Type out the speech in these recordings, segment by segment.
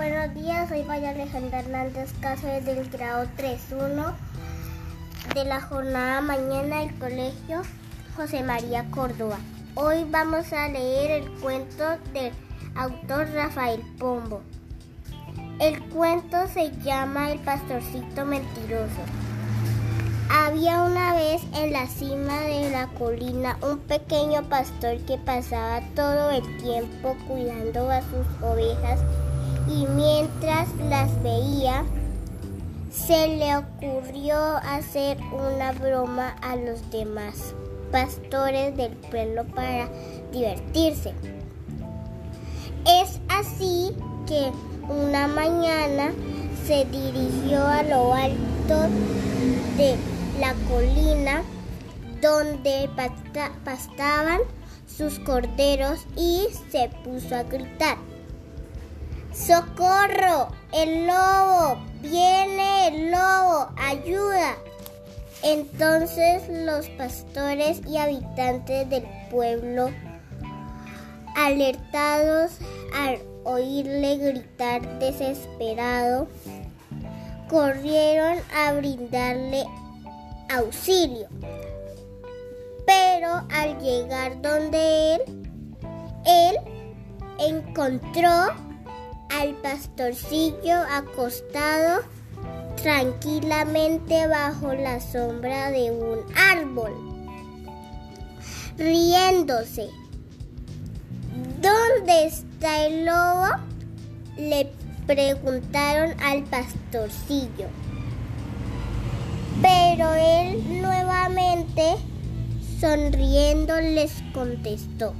Buenos días, soy María Alejandra Hernández Cáceres del grado 3.1 de la jornada mañana del colegio José María Córdoba. Hoy vamos a leer el cuento del autor Rafael Pombo. El cuento se llama El pastorcito mentiroso. Había una vez en la cima de la colina un pequeño pastor que pasaba todo el tiempo cuidando a sus ovejas y mientras las veía, se le ocurrió hacer una broma a los demás pastores del pueblo para divertirse. Es así que una mañana se dirigió a lo alto de la colina donde pastaban sus corderos y se puso a gritar. ¡Socorro! ¡El lobo! ¡Viene el lobo! ¡Ayuda! Entonces los pastores y habitantes del pueblo, alertados al oírle gritar desesperado, corrieron a brindarle auxilio. Pero al llegar donde él, él encontró al pastorcillo acostado tranquilamente bajo la sombra de un árbol, riéndose. ¿Dónde está el lobo? Le preguntaron al pastorcillo. Pero él nuevamente, sonriendo, les contestó.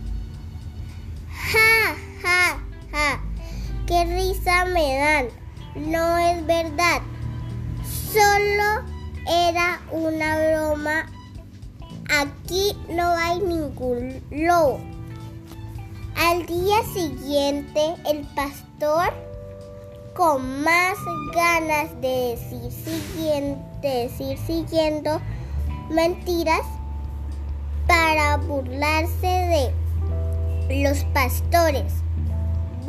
Ja, ja, ja, qué risa me dan. No es verdad. Solo era una broma. Aquí no hay ningún lobo. Al día siguiente, el pastor, con más ganas de decir, siguiente, decir siguiendo mentiras, para burlarse de los pastores,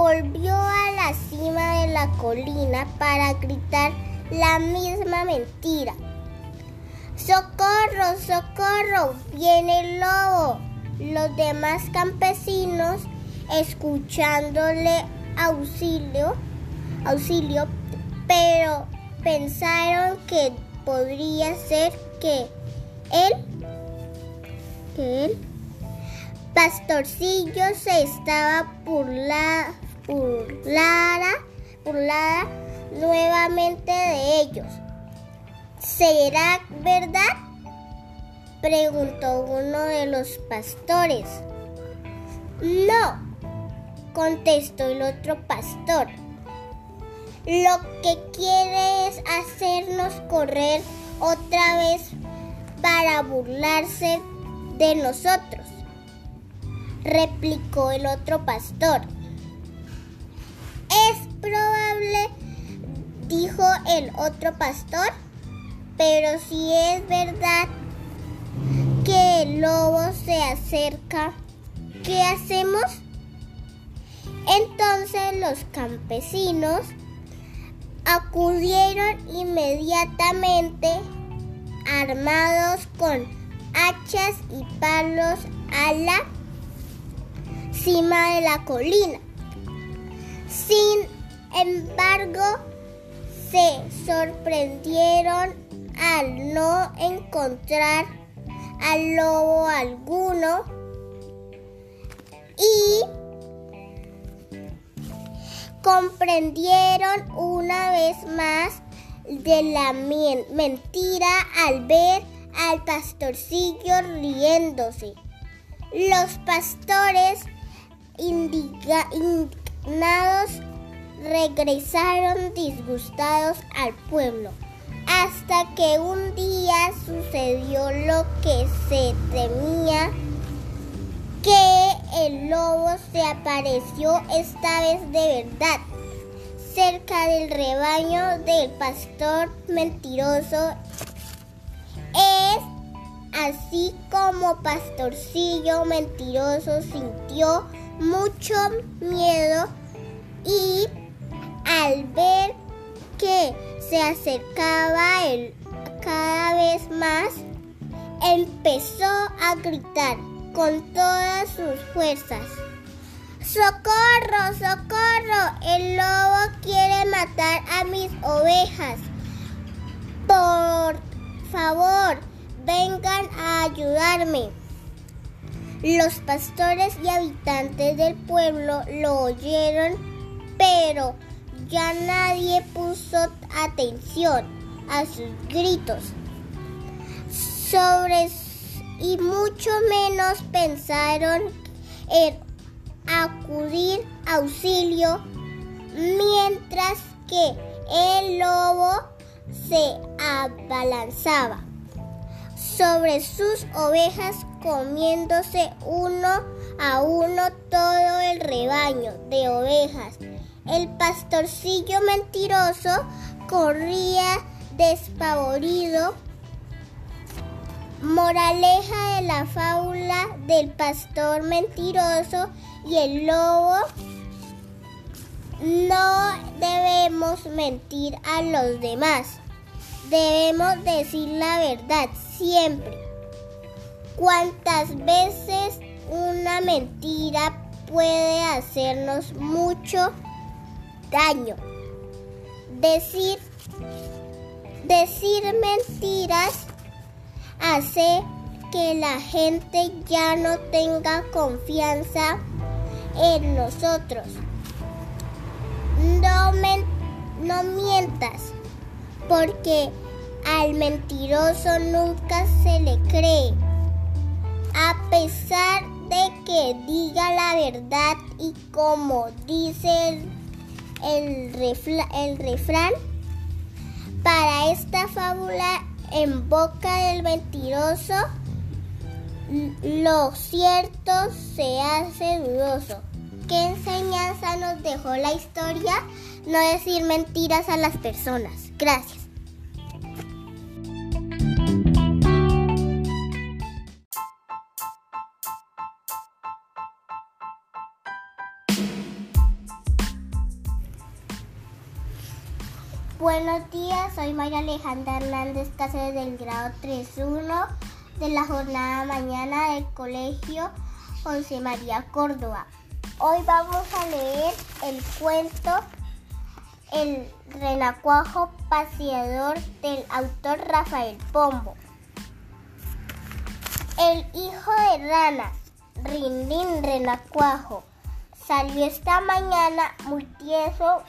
volvió a la cima de la colina para gritar la misma mentira. ¡Socorro, socorro! ¡Viene el lobo! Los demás campesinos, escuchándole auxilio, auxilio, pero pensaron que podría ser que él, que él, pastorcillo se estaba burlada, burlada, nuevamente de ellos. ¿Será verdad? Preguntó uno de los pastores. No, contestó el otro pastor. Lo que quiere es hacernos correr otra vez para burlarse de nosotros, replicó el otro pastor. Dijo el otro pastor, pero si es verdad que el lobo se acerca, ¿qué hacemos? Entonces los campesinos acudieron inmediatamente armados con hachas y palos a la cima de la colina. Sin embargo, se sorprendieron al no encontrar al lobo alguno y comprendieron una vez más de la mentira al ver al pastorcillo riéndose. Los pastores indignados regresaron disgustados al pueblo, hasta que un día sucedió lo que se temía, que el lobo se apareció esta vez de verdad, cerca del rebaño del pastor mentiroso. Es así como pastorcillo mentiroso sintió mucho miedo y Al ver que se acercaba él cada vez más, empezó a gritar con todas sus fuerzas. ¡Socorro, socorro! El lobo quiere matar a mis ovejas. Por favor, vengan a ayudarme. Los pastores y habitantes del pueblo lo oyeron, pero ya nadie puso atención a sus gritos. Sobre y mucho menos pensaron en acudir auxilio mientras que el lobo se abalanzaba sobre sus ovejas comiéndose uno a uno todo el rebaño de ovejas. El pastorcillo mentiroso corría despavorido. Moraleja de la fábula del pastor mentiroso y el lobo. No debemos mentir a los demás. Debemos decir la verdad siempre. ¿Cuántas veces una mentira puede hacernos mucho daño? Decir, decir mentiras hace que la gente ya no tenga confianza en nosotros. No, no mientas, porque al mentiroso nunca se le cree. A pesar de que diga la verdad y como dice el, el refrán, para esta fábula en boca del mentiroso, lo cierto se hace dudoso. ¿Qué enseñanza nos dejó la historia? No decir mentiras a las personas. Gracias. Soy María Alejandra Hernández Cáceres del grado 3.1 de la jornada mañana del colegio José María Córdoba. Hoy vamos a leer el cuento El renacuajo paseador del autor Rafael Pombo. El hijo de rana, Rindín Renacuajo, salió esta mañana muy tieso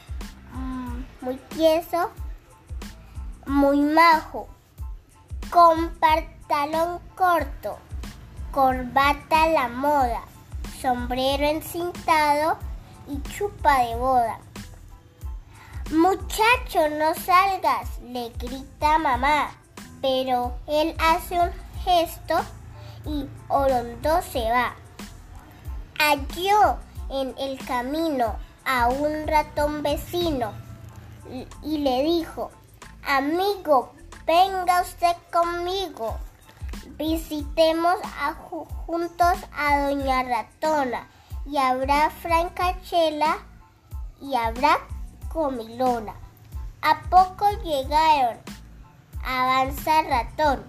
muy tieso, muy majo, con pantalón corto, corbata a la moda, sombrero encintado y chupa de boda. Muchacho, no salgas, le grita mamá, pero él hace un gesto y Orondo se va. Halló en el camino a un ratón vecino y le dijo, amigo, venga usted conmigo. Visitemos juntos a Doña Ratona y habrá francachela y habrá comilona. A poco llegaron. Avanza ratón.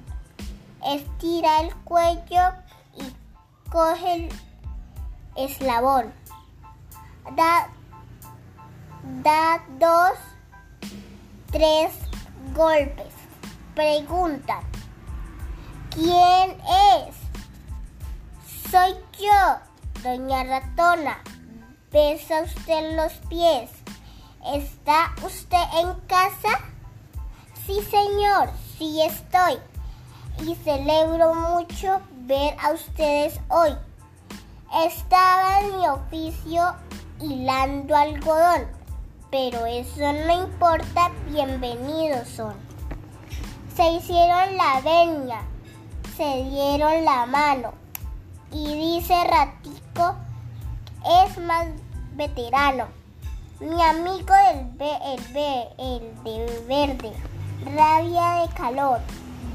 Estira el cuello y coge el eslabón. Da, da dos tres golpes. Pregunta, ¿quién es? Soy yo, doña ratona. Besa usted los pies. ¿Está usted en casa? Sí, señor, sí estoy. Y celebro mucho ver a ustedes hoy. Estaba en mi oficio hilando algodón pero eso no importa, bienvenidos son. Se hicieron la venia, se dieron la mano y dice Ratico es más veterano. Mi amigo el, el, el de verde, rabia de calor,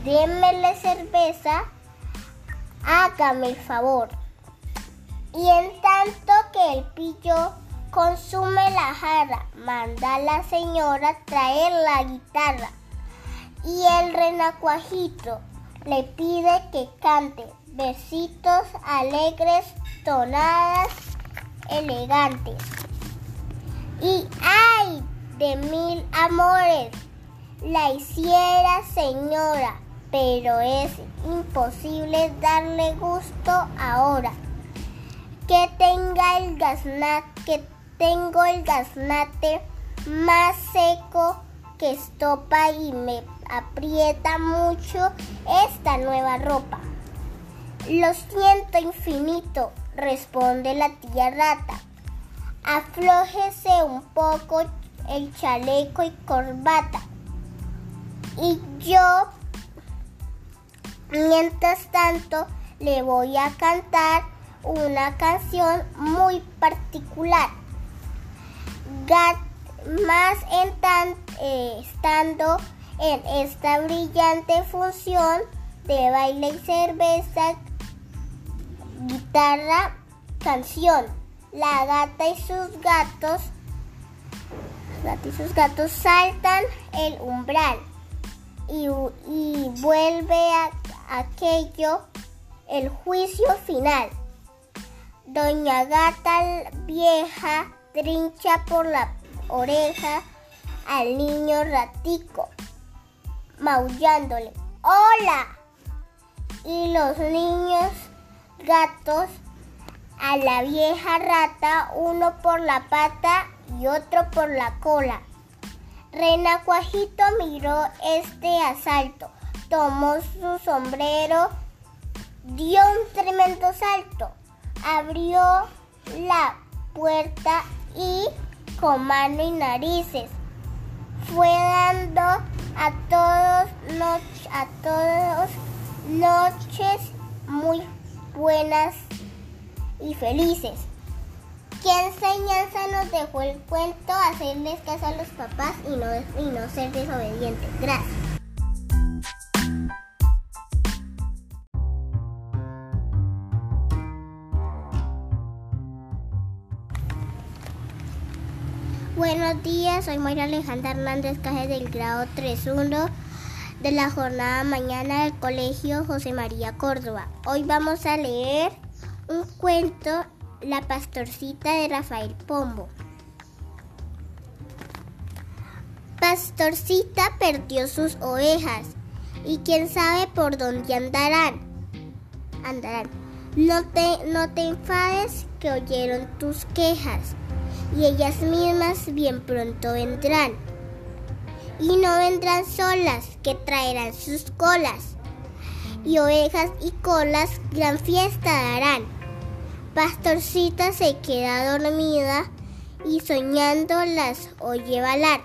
démele cerveza, hágame el favor. Y en tanto que el pillo consume la jarra, manda a la señora traer la guitarra. Y el renacuajito le pide que cante versitos alegres, tonadas elegantes. Y ay de mil amores, la hiciera señora, pero es imposible darle gusto ahora. Que tenga el gaznate, que tengo el gaznate más seco que estopa y me aprieta mucho esta nueva ropa. Lo siento infinito, responde la tía rata. Aflójese un poco el chaleco y corbata. Y yo, mientras tanto, le voy a cantar una canción muy particular. Más en tan, eh, estando en esta brillante función de baile y cerveza, guitarra, canción. La gata y sus gatos, y sus gatos saltan el umbral y, vuelve a aquello el juicio final. Doña Gata vieja trincha por la oreja al niño ratico, maullándole, ¡Hola! Y los niños gatos a la vieja rata, uno por la pata y otro por la cola. Renacuajito miró este asalto, tomó su sombrero, dio un tremendo salto, abrió la puerta y con mano y narices fue dando a todos, a noches muy buenas y felices. ¿Qué enseñanza nos dejó el cuento? Hacerles caso a los papás y no, y no ser desobedientes. Gracias. Buenos días, soy Mayra Alejandra Hernández Cajes del grado 3.1 de la jornada mañana del Colegio José María Córdoba. Hoy vamos a leer un cuento, La pastorcita de Rafael Pombo. Pastorcita perdió sus ovejas y quién sabe por dónde andarán. Andarán. No te, no te enfades que oyeron tus quejas y ellas mismas bien pronto vendrán. Y no vendrán solas, que traerán sus colas. Y ovejas y colas gran fiesta darán. Pastorcita se queda dormida y soñando las oye balar.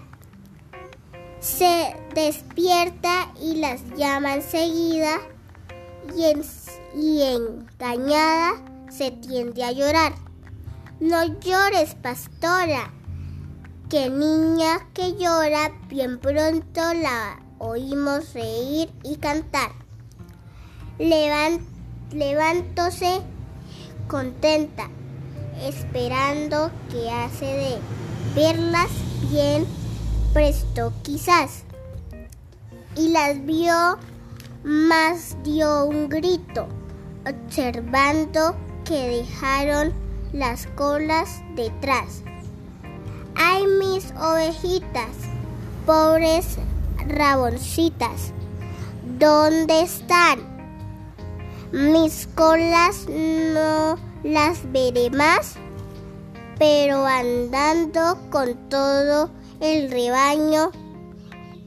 Se despierta y las llama enseguida y, y engañada se tiende a llorar. No llores, pastora, que niña que llora, bien pronto la oímos reír y cantar. levantóse contenta, esperando que hace de verlas bien presto quizás. Y las vio, más dio un grito, observando que dejaron las colas detrás. Ay, mis ovejitas, pobres raboncitas, ¿dónde están? Mis colas no las veré más, pero andando con todo el rebaño,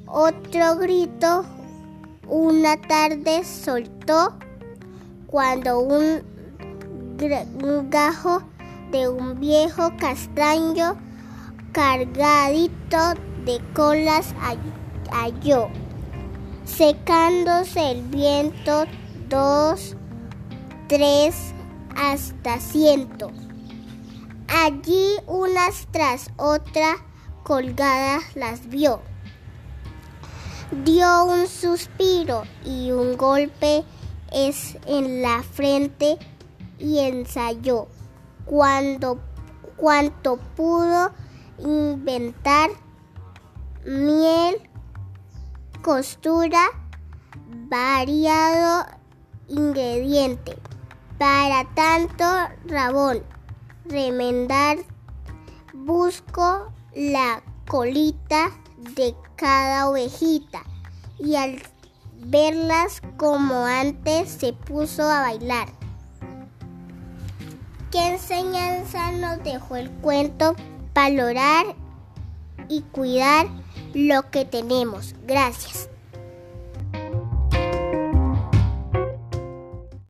otro grito una tarde soltó cuando un, gajo de un viejo castaño cargadito de colas halló, secándose el viento dos, tres, hasta ciento. Allí unas tras otra colgadas las vio. Dio un suspiro y un golpe es en la frente y ensayó. Cuando cuanto pudo inventar miel, costura, variado ingrediente. Para tanto, Rabón, remendar, busco la colita de cada ovejita y al verlas como antes se puso a bailar. ¿Qué enseñanza nos dejó el cuento? Valorar y cuidar lo que tenemos. Gracias.